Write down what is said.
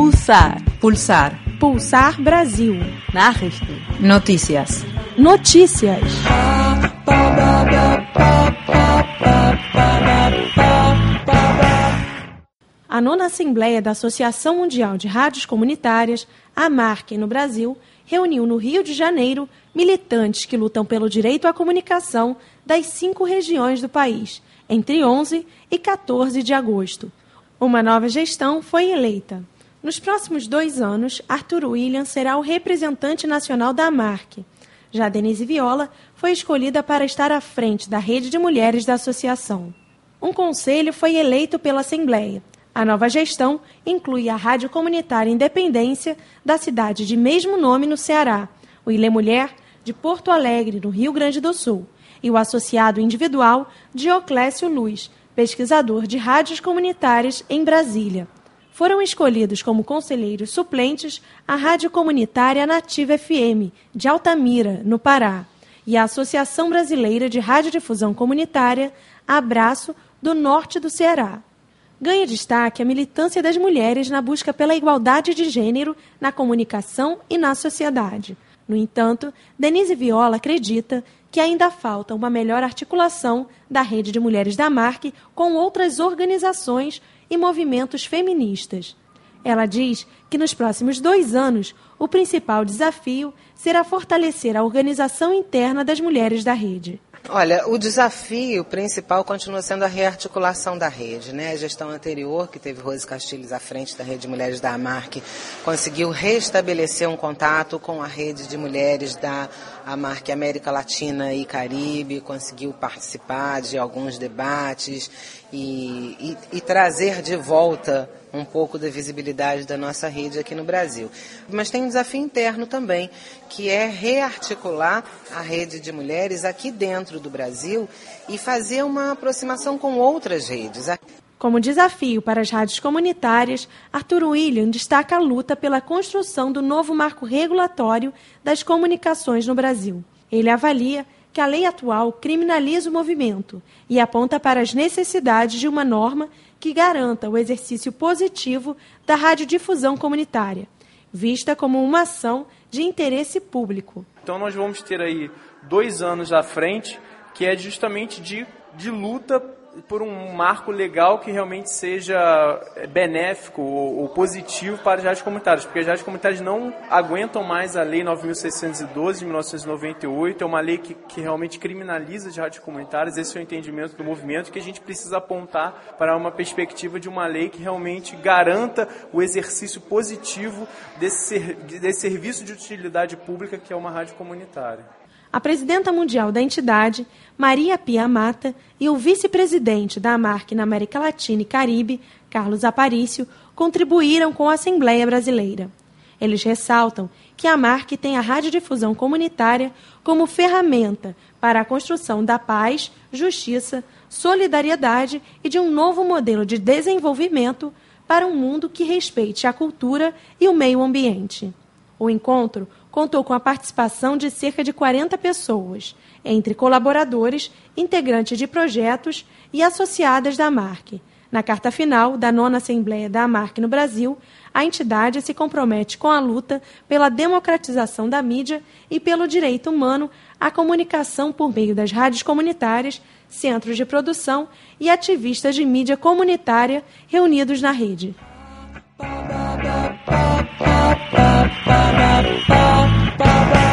Pulsar. Pulsar. Pulsar Brasil. Nachrichten. Notícias. Notícias. A nona Assembleia da Associação Mundial de Rádios Comunitárias, a AMARC, no Brasil, reuniu no Rio de Janeiro militantes que lutam pelo direito à comunicação das cinco regiões do país, entre 11 e 14 de agosto. Uma nova gestão foi eleita. Nos próximos dois anos, Arthur Williams será o representante nacional da AMARC. Já Denise Viola foi escolhida para estar à frente da rede de mulheres da associação. Um conselho foi eleito pela Assembleia. A nova gestão inclui a Rádio Comunitária Independência da cidade de mesmo nome no Ceará, o Ilê Mulher de Porto Alegre, no Rio Grande do Sul, e o associado individual Dioclésio Luz, pesquisador de rádios comunitárias em Brasília. Foram escolhidos como conselheiros suplentes a Rádio Comunitária Nativa FM, de Altamira, no Pará, e a Associação Brasileira de Radiodifusão Comunitária, Abraço, do Norte do Ceará. Ganha destaque a militância das mulheres na busca pela igualdade de gênero na comunicação e na sociedade. No entanto, Denise Viola acredita que ainda falta uma melhor articulação da rede de mulheres da MARC com outras organizações e movimentos feministas. Ela diz que nos próximos dois anos o principal desafio será fortalecer a organização interna das mulheres da rede. Olha, o desafio principal continua sendo a rearticulação da rede. Né? A gestão anterior, que teve Rose Castilhos à frente da Rede de Mulheres da AMARC, conseguiu restabelecer um contato com a rede de mulheres da AMARC América Latina e Caribe, conseguiu participar de alguns debates e, e, e trazer de volta um pouco da visibilidade da nossa rede aqui no Brasil. Mas tem um desafio interno também, que é rearticular a rede de mulheres aqui dentro do Brasil e fazer uma aproximação com outras redes. Como desafio para as rádios comunitárias, Arthur William destaca a luta pela construção do novo marco regulatório das comunicações no Brasil. Ele avalia que a lei atual criminaliza o movimento e aponta para as necessidades de uma norma que garanta o exercício positivo da radiodifusão comunitária, vista como uma ação de interesse público. Então nós vamos ter aí dois anos à frente que é justamente de, de luta por um marco legal que realmente seja é, benéfico ou, positivo para as rádios comunitárias, porque as rádios comunitárias não aguentam mais a Lei 9.612 de 1998, é uma lei que, que realmente criminaliza as rádios comunitárias, esse é o entendimento do movimento, que a gente precisa apontar para uma perspectiva de uma lei que realmente garanta o exercício positivo desse, desse serviço de utilidade pública que é uma rádio comunitária. A presidenta mundial da entidade, Maria Pia Mata, e o vice-presidente da AMARC na América Latina e Caribe, Carlos Aparício, contribuíram com a Assembleia Brasileira. Eles ressaltam que a AMARC tem a radiodifusão comunitária como ferramenta para a construção da paz, justiça, solidariedade e de um novo modelo de desenvolvimento para um mundo que respeite a cultura e o meio ambiente. O encontro contou com a participação de cerca de 40 pessoas, entre colaboradores, integrantes de projetos e associadas da AMARC. Na carta final da nona Assembleia da AMARC no Brasil, a entidade se compromete com a luta pela democratização da mídia e pelo direito humano à comunicação por meio das rádios comunitárias, centros de produção e ativistas de mídia comunitária reunidos na rede. ba ba ba ba ba